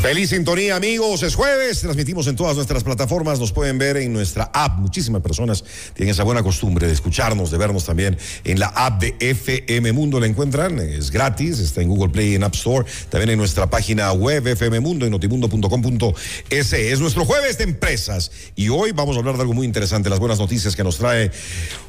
Feliz sintonía, amigos. Es jueves. Transmitimos en todas nuestras plataformas. Nos pueden ver en nuestra app. Muchísimas personas tienen esa buena costumbre de escucharnos, de vernos también en la app de FM Mundo. La encuentran. Es gratis. Está en Google Play en App Store. También en nuestra página web FM Mundo en notimundo.com.es. Es nuestro jueves de empresas. Y hoy vamos a hablar de algo muy interesante. Las buenas noticias que nos trae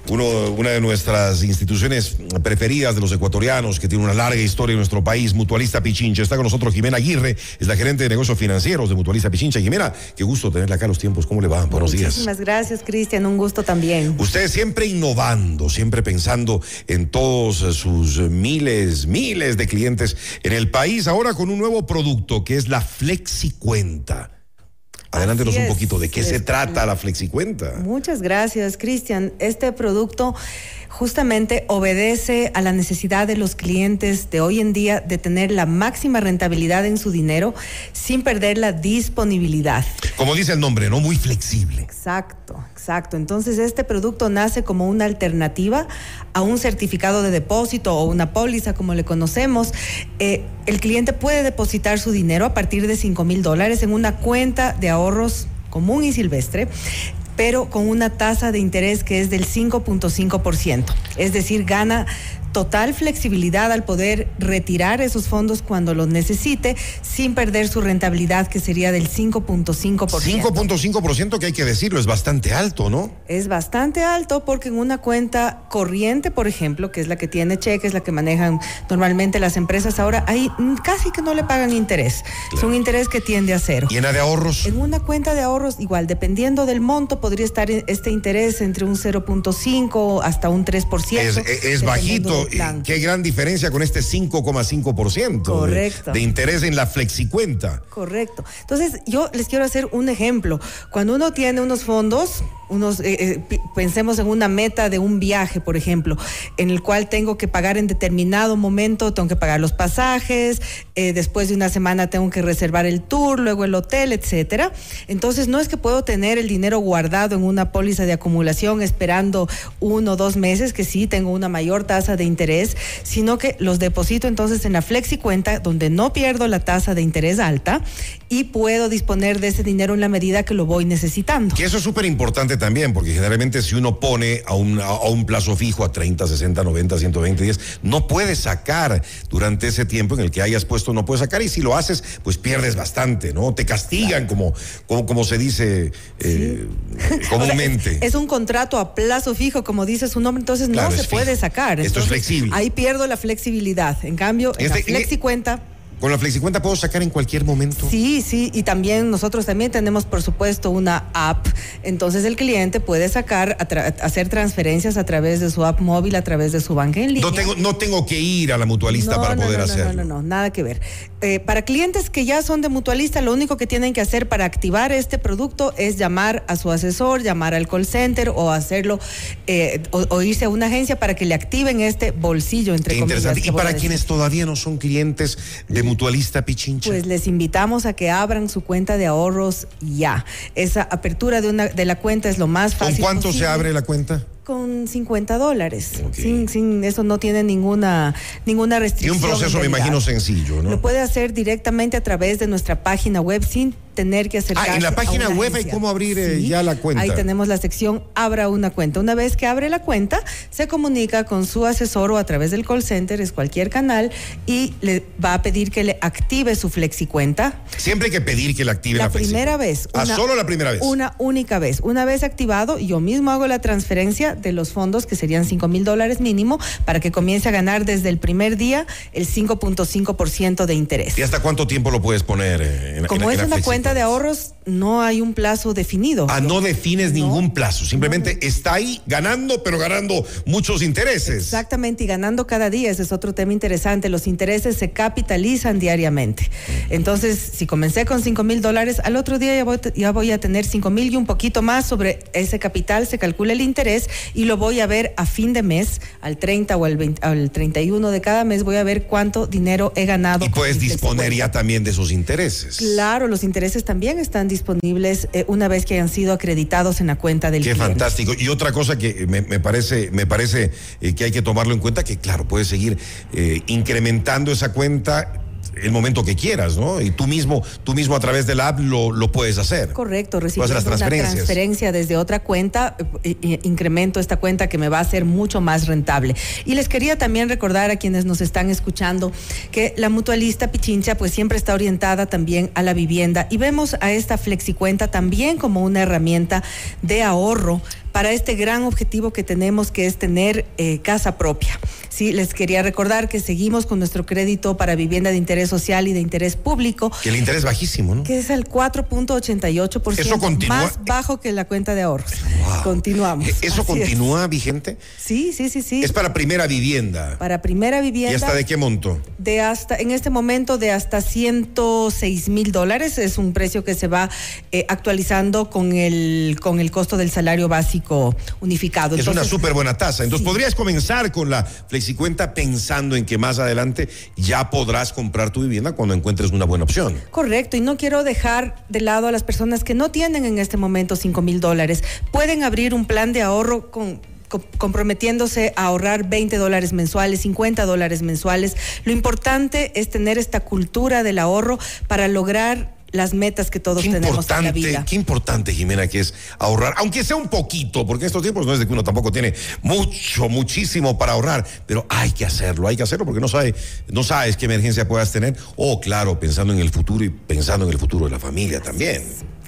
uno, una de nuestras instituciones preferidas de los ecuatorianos que tiene una larga historia en nuestro país, Mutualista Pichincha. Está con nosotros Jimena Aguirre. Es la gerente de negocios financieros de Mutualista Pichincha. Jimena, qué gusto tenerla acá a los tiempos. ¿Cómo le va? Buenos días. Muchísimas gracias, Cristian. Un gusto también. Usted siempre innovando, siempre pensando en todos sus miles, miles de clientes en el país, ahora con un nuevo producto que es la FlexiCuenta. Adelántenos un poquito de qué se trata la FlexiCuenta. Muchas gracias, Cristian. Este producto justamente obedece a la necesidad de los clientes de hoy en día de tener la máxima rentabilidad en su dinero sin perder la disponibilidad. Como dice el nombre, ¿no? Muy flexible. Exacto, exacto. Entonces este producto nace como una alternativa a un certificado de depósito o una póliza, como le conocemos. Eh, el cliente puede depositar su dinero a partir de 5 mil dólares en una cuenta de ahorros común y silvestre pero con una tasa de interés que es del 5.5%. Es decir, gana total flexibilidad al poder retirar esos fondos cuando los necesite sin perder su rentabilidad que sería del 5.5%. 5.5% que hay que decirlo, es bastante alto, ¿no? Es bastante alto porque en una cuenta corriente, por ejemplo, que es la que tiene cheques, la que manejan normalmente las empresas ahora, ahí casi que no le pagan interés. Es un interés que tiende a cero. Llena de ahorros. En una cuenta de ahorros, igual, dependiendo del monto, podría estar este interés entre un 0.5 hasta un 3%. Es, es- es bajito. Y Qué gran diferencia con este 5,5% de- de interés en la flexicuenta. Correcto. Entonces, yo les quiero hacer un ejemplo. Cuando uno tiene unos fondos, unos, eh, eh, pensemos en una meta de un viaje, por ejemplo, en el cual tengo que pagar en determinado momento, tengo que pagar los pasajes, eh, después de una semana tengo que reservar el tour, luego el hotel, etcétera. Entonces, no es que puedo tener el dinero guardado en una póliza de acumulación esperando uno o dos meses, que sí tengo una mayor tasa de interés, sino que los deposito entonces en la flexi cuenta donde no pierdo la tasa de interés alta y puedo disponer de ese dinero en la medida que lo voy necesitando. Que eso es súper importante también, porque generalmente si uno pone a un, a, un plazo fijo a 30, 60, 90, 120 días, no puedes sacar durante ese tiempo en el que hayas puesto, no puedes sacar, y si lo haces, pues pierdes bastante, ¿no? Te castigan, como, como, como se dice eh, comúnmente. O sea, es, es un contrato a plazo fijo, como dice su nombre, entonces Claro, no se puede fijo. sacar. Esto es flexible. Ahí pierdo la flexibilidad. En cambio, en Este- la flexi cuenta. Con la flexicuenta puedo sacar en cualquier momento. Sí, sí, y también nosotros también tenemos, por supuesto, una app. Entonces el cliente puede sacar, tra- hacer transferencias a través de su app móvil, a través de su banca en línea. No tengo, no tengo que ir a la mutualista No, para no, poder no, hacerlo. No, no, no, nada que ver. Eh, para clientes que ya son de mutualista, lo único que tienen que hacer para activar este producto es llamar a su asesor, llamar al call center o hacerlo, eh, o, o irse a una agencia para que le activen este bolsillo, entre Qué comillas. interesante. Y para quienes todavía no son clientes de mutualista Pichincha. Pues les invitamos a que abran su cuenta de ahorros ya. Esa apertura de una de la cuenta es lo más ¿Con fácil. cuánto se abre la cuenta? Con 50 dólares. Sin, sin, eso no tiene ninguna, ninguna Y restricción. un proceso, me imagino, sencillo, ¿no? Lo puede hacer directamente a través de nuestra página web sin tener que acercarse Ah, en la a página una web hay cómo abrir, eh, ya la cuenta. Ahí tenemos la sección Abra una cuenta. Una vez que abre la cuenta, se comunica con su asesor o a través del call center, es cualquier canal, y le va a pedir que le active su flexi cuenta. Siempre hay que pedir que la active la, La flexicuenta. primera vez. Ah, una- solo la primera vez. Una única vez. Una vez activado, yo mismo hago la transferencia de los fondos, que serían 5 mil dólares mínimo, para que comience a ganar desde el primer día el 5.5% de interés. ¿Y hasta cuánto tiempo lo puedes poner? eh, en, Como en- es en una cuenta de ahorros, no hay un plazo definido. Ah, no defines ningún plazo. Simplemente está ahí ganando, pero ganando muchos intereses. Exactamente, y ganando cada día, ese es otro tema interesante. Los intereses se capitalizan diariamente. Entonces, si comencé con 5 mil dólares, al otro día ya voy, ya voy a tener 5 mil y un poquito más sobre ese capital, se calcula el interés y lo voy a ver a fin de mes, al 30 o al, 20 al 31 de cada mes, voy a ver cuánto dinero he ganado. Y puedes disponer ya también de esos intereses. Claro, los intereses también están disponibles eh, una vez que hayan sido acreditados en la cuenta del Qué cliente. fantástico. Y otra cosa que me, me parece, me parece eh, que hay que tomarlo en cuenta, que claro, puedes seguir eh, incrementando esa cuenta el momento que quieras, ¿no? Y tú mismo, tú mismo a través de la app lo, lo puedes hacer. Correcto, hacer las una transferencias. transferencia desde otra cuenta, eh, eh, incremento esta cuenta que me va a ser mucho más rentable. Y les quería también recordar a quienes nos están escuchando que la mutualista Pichincha pues siempre está orientada también a la vivienda y vemos a esta flexicuenta también como una herramienta de ahorro para este gran objetivo que tenemos que es tener eh, casa propia. Sí, les quería recordar que seguimos con nuestro crédito para vivienda de interés social y de interés público Que el interés bajísimo, ¿no? que es el 4.88%, Eso continúa- más bajo que la cuenta de ahorros. Wow. Continuamos. Eh, ¿Eso continúa vigente? Sí, sí, sí, sí. Es para primera vivienda. Para primera ¿Y vivienda hasta de qué monto? de hasta en este momento de hasta 106 mil dólares es un precio que se va eh, actualizando con el con el costo del salario básico unificado. Es una súper buena tasa. Entonces sí. podrías comenzar con la flexicuenta pensando en que más adelante ya podrás comprar tu vivienda cuando encuentres una buena opción. Correcto, y no quiero dejar de lado a las personas que no tienen en este momento 5 mil dólares. Pueden abrir un plan de ahorro con co- comprometiéndose a ahorrar 20 dólares mensuales, 50 dólares mensuales. Lo importante es tener esta cultura del ahorro para lograr las metas que todos Qué tenemos en la vida. qué importante, Jimena, que es ahorrar, aunque sea un poquito, porque en estos tiempos no es de que uno tampoco tiene mucho, muchísimo para ahorrar, pero hay que hacerlo, hay que hacerlo porque no sabe, no sabes qué emergencia puedas tener. O claro, pensando en el futuro y pensando en el futuro de la familia también.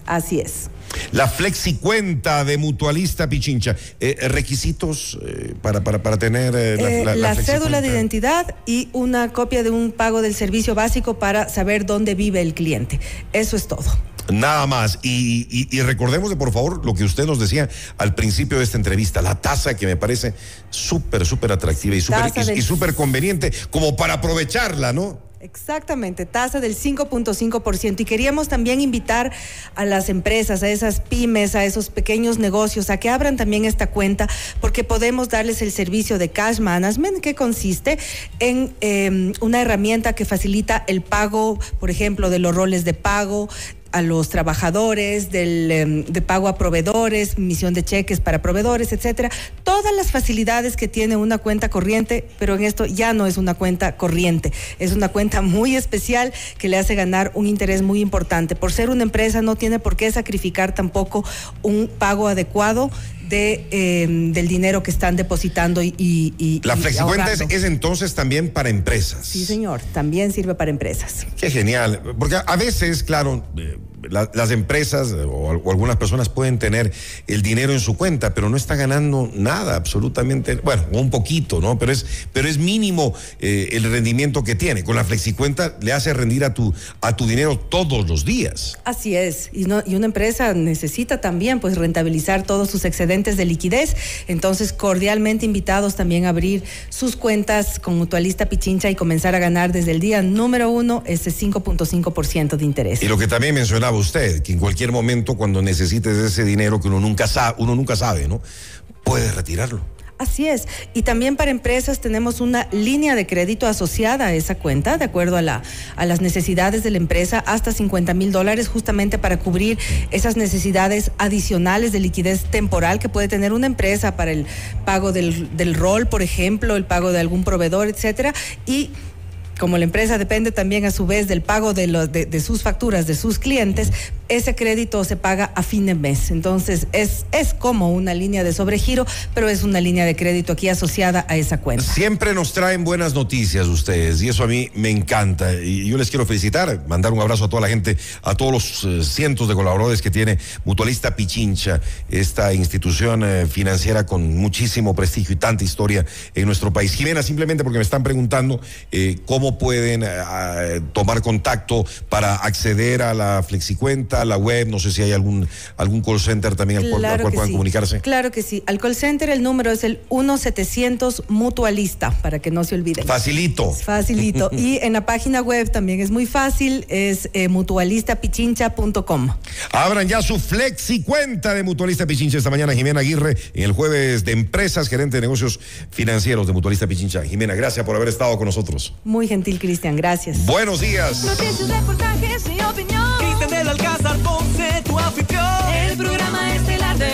Así es. La flexicuenta de Mutualista Pichincha. Eh, requisitos eh, para, para, para tener eh, la, la- la la cédula de identidad y una copia de un pago del servicio básico para saber dónde vive el cliente. Eso es todo. Nada más. Y, y, y recordemos, de, por favor, lo que usted nos decía al principio de esta entrevista, la tasa que me parece súper, súper atractiva y súper Tasa y- del- y súper conveniente, como para aprovecharla, ¿no? Exactamente, tasa del 5.5%. Y queríamos también invitar a las empresas, a esas pymes, a esos pequeños negocios, a que abran también esta cuenta, porque podemos darles el servicio de cash management, que consiste en eh, una herramienta que facilita el pago, por ejemplo, de los roles de pago a los trabajadores, del, em, de pago a proveedores, emisión de cheques para proveedores, etcétera. Todas las facilidades que tiene una cuenta corriente, pero en esto ya no es una cuenta corriente, es una cuenta muy especial que le hace ganar un interés muy importante. Por ser una empresa no tiene por qué sacrificar tampoco un pago adecuado de, em, del dinero que están depositando y, y- y- La flexicuenta es, es entonces también para empresas. Sí, señor, también sirve para empresas. Qué genial, porque a veces, claro, eh, la- las empresas eh, o, al- o algunas personas pueden tener el dinero en su cuenta, pero no está ganando nada, absolutamente, bueno, un poquito, ¿no? Pero es, pero es mínimo eh, el rendimiento que tiene. Con la flexicuenta le hace rendir a tu, a tu dinero todos los días. Así es, y, no- y una empresa necesita también pues rentabilizar todos sus excedentes de liquidez, entonces cordialmente invitados también a abrir sus cuentas con Mutualista Pichincha y comenzar a ganar desde el día número uno ese 5.5% de interés. Y lo que también mencionaba usted, que en cualquier momento cuando necesites ese dinero que uno nunca sabe, uno nunca sabe, ¿no? Puedes retirarlo. Así es. Y también para empresas tenemos una línea de crédito asociada a esa cuenta, de acuerdo a, la, a las necesidades de la empresa, hasta 50 mil dólares, justamente para cubrir esas necesidades adicionales de liquidez temporal que puede tener una empresa para el pago del, del rol, por ejemplo, el pago de algún proveedor, etcétera. Y como la empresa depende también a su vez del pago de, los, de, sus facturas de sus clientes, ese crédito se paga a fin de mes. Entonces es, es como una línea de sobregiro, pero es una línea de crédito aquí asociada a esa cuenta. Siempre nos traen buenas noticias ustedes y eso a mí me encanta. Y yo les quiero felicitar, mandar un abrazo a toda la gente, a todos los eh, cientos de colaboradores que tiene Mutualista Pichincha, esta institución eh, financiera con muchísimo prestigio y tanta historia en nuestro país. Jimena, simplemente porque me están preguntando eh, cómo pueden tomar contacto para acceder a la flexicuenta, la web, no sé si hay algún, algún call center también al cual, al cual puedan sí. comunicarse. Claro que sí. Al call center el número es el 1700 Mutualista, para que no se olviden. Facilito. Facilito. y en la página web también es muy fácil, es eh, mutualistapichincha.com. Abran ya su flexi cuenta de Mutualista Pichincha esta mañana, Jimena Aguirre, en el jueves de empresas, gerente de negocios financieros de Mutualista Pichincha. Jimena, gracias por haber estado con nosotros. Muy gentil, Cristian. Gracias. Buenos días. Noticias, reportajes y en el Alcázar Ponce, tu anfitrión. El programa estelar de